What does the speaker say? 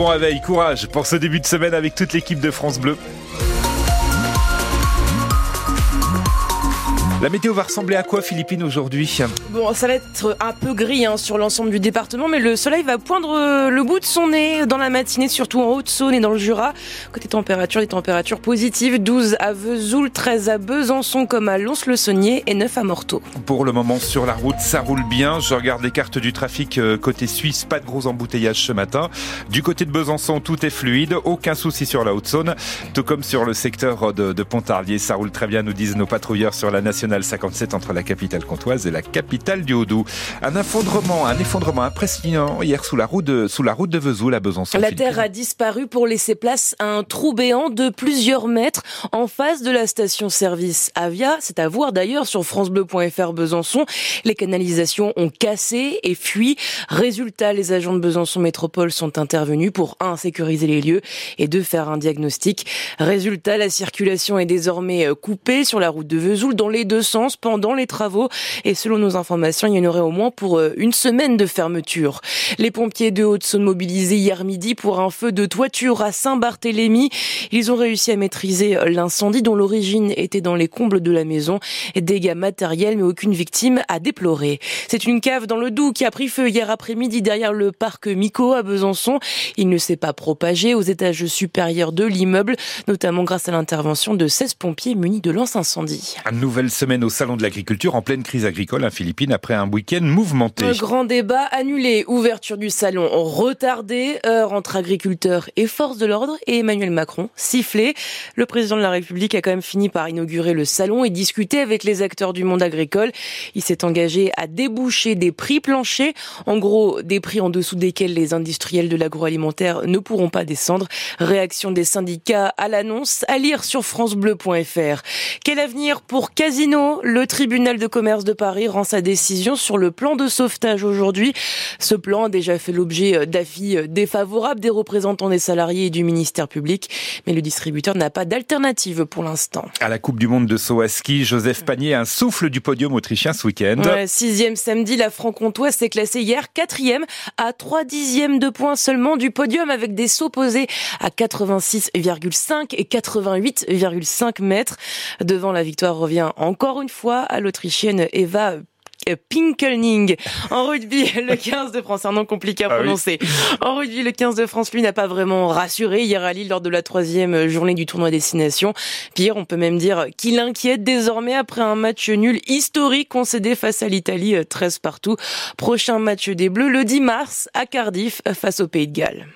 Bon réveil, courage pour ce début de semaine avec toute l'équipe de France Bleu. La météo va ressembler à quoi, Philippine, aujourd'hui Bon, ça va être un peu gris hein, sur l'ensemble du département, mais le soleil va poindre euh, le bout de son nez dans la matinée, surtout en Haute-Saône et dans le Jura. Côté température, des températures positives 12 à Vesoul, 13 à Besançon, comme à Lons-le-Saunier et 9 à Morteau. Pour le moment, sur la route, ça roule bien. Je regarde les cartes du trafic euh, côté suisse, pas de gros embouteillages ce matin. Du côté de Besançon, tout est fluide, aucun souci sur la Haute-Saône, tout comme sur le secteur de, de Pontarlier. Ça roule très bien, nous disent nos patrouilleurs sur la nationale 57 entre la capitale comtoise et la capitale du Haut-Doubs. Un effondrement, un effondrement impressionnant hier sous la route de, sous la route de Vesoul à Besançon. La terre a disparu pour laisser place à un trou béant de plusieurs mètres en face de la station-service Avia. C'est à voir d'ailleurs sur francebleu.fr Besançon. Les canalisations ont cassé et fui. Résultat, les agents de Besançon Métropole sont intervenus pour un, sécuriser les lieux et deux, faire un diagnostic. Résultat, la circulation est désormais coupée sur la route de Vesoul dans les deux sens pendant les travaux et selon nos informations, il y en aurait au moins pour euh, une semaine de fermeture. Les pompiers de Haute-Saône mobilisés hier midi pour un feu de toiture à Saint-Barthélemy. Ils ont réussi à maîtriser l'incendie dont l'origine était dans les combles de la maison. Dégâts matériels mais aucune victime à déplorer. C'est une cave dans le Doubs qui a pris feu hier après-midi derrière le parc Mico à Besançon. Il ne s'est pas propagé aux étages supérieurs de l'immeuble, notamment grâce à l'intervention de 16 pompiers munis de lance incendie. Au Salon de l'Agriculture en pleine crise agricole en Philippines après un week-end mouvementé. Un grand débat annulé, ouverture du salon retardée, heure entre agriculteurs et forces de l'ordre et Emmanuel Macron sifflé. Le président de la République a quand même fini par inaugurer le salon et discuter avec les acteurs du monde agricole. Il s'est engagé à déboucher des prix planchers, en gros des prix en dessous desquels les industriels de l'agroalimentaire ne pourront pas descendre. Réaction des syndicats à l'annonce à lire sur francebleu.fr. Quel avenir pour Casino le tribunal de commerce de Paris rend sa décision sur le plan de sauvetage aujourd'hui. Ce plan a déjà fait l'objet d'avis défavorables des représentants des salariés et du ministère public, mais le distributeur n'a pas d'alternative pour l'instant. À la Coupe du Monde de saut à ski, Joseph Panier un souffle du podium autrichien ce week-end. sixième samedi, la franc-comtoise s'est classée hier quatrième à trois dixièmes de points seulement du podium avec des sauts posés à 86,5 et 88,5 mètres. Devant la victoire revient en encore une fois à l'Autrichienne Eva Pinkelning. En rugby, le 15 de France, un nom compliqué à ah prononcer. En rugby, le 15 de France, lui, n'a pas vraiment rassuré hier à Lille lors de la troisième journée du tournoi destination. Pire, on peut même dire qu'il inquiète désormais après un match nul historique concédé face à l'Italie, 13 partout. Prochain match des Bleus le 10 mars à Cardiff face au Pays de Galles.